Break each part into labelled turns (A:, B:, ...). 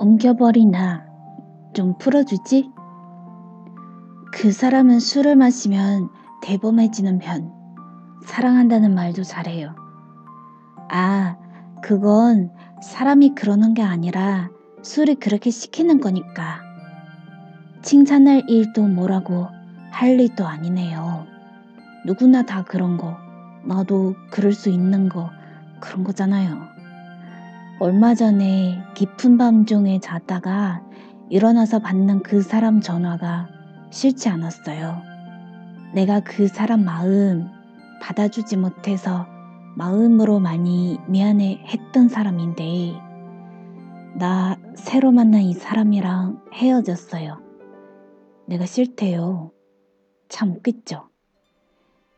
A: 엉겨버리나 좀 풀어주지? 그 사람은 술을 마시면 대범해지는 편. 사랑한다는 말도 잘해요. 아, 그건 사람이 그러는 게 아니라 술이 그렇게 시키는 거니까. 칭찬할 일도 뭐라고 할 일도 아니네요. 누구나 다 그런 거. 나도 그럴 수 있는 거. 그런 거잖아요. 얼마 전에 깊은 밤 중에 자다가 일어나서 받는 그 사람 전화가 싫지 않았어요. 내가 그 사람 마음 받아주지 못해서 마음으로 많이 미안해 했던 사람인데, 나 새로 만난 이 사람이랑 헤어졌어요. 내가 싫대요. 참 웃겠죠?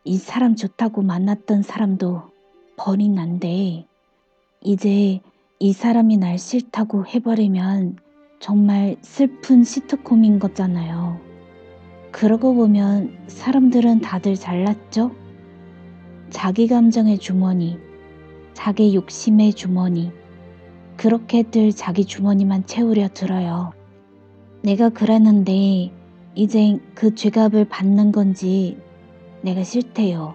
A: 이 사람 좋다고 만났던 사람도 버린 난데, 이제 이 사람이 날 싫다고 해버리면 정말 슬픈 시트콤인 거잖아요. 그러고 보면 사람들은 다들 잘났죠? 자기 감정의 주머니, 자기 욕심의 주머니, 그렇게들 자기 주머니만 채우려 들어요. 내가 그랬는데 이젠 그 죄값을 받는 건지 내가 싫대요.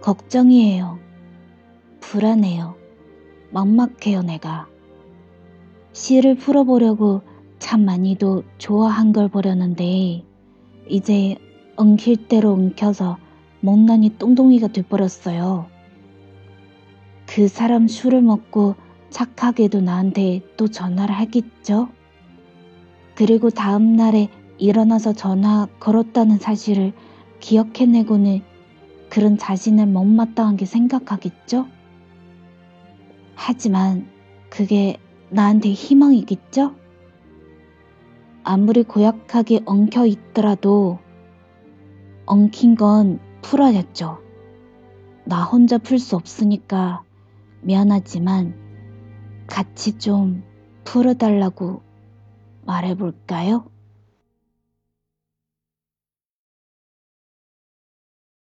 A: 걱정이에요. 불안해요. 막막해요, 내가. 시를 풀어보려고 참 많이도 좋아한 걸 보려는데 이제 엉킬 대로 엉켜서 못난이 똥동이가 돼버렸어요. 그 사람 술을 먹고 착하게도 나한테 또 전화를 하겠죠? 그리고 다음 날에 일어나서 전화 걸었다는 사실을 기억해내고는 그런 자신을 못마땅한 게 생각하겠죠? 하지만 그게 나한테 희망이겠죠? 아무리 고약하게 엉켜 있더라도 엉킨 건 풀어야죠. 나 혼자 풀 수 없으니까 미안하지만 같이 좀 풀어달라고 말해볼까요?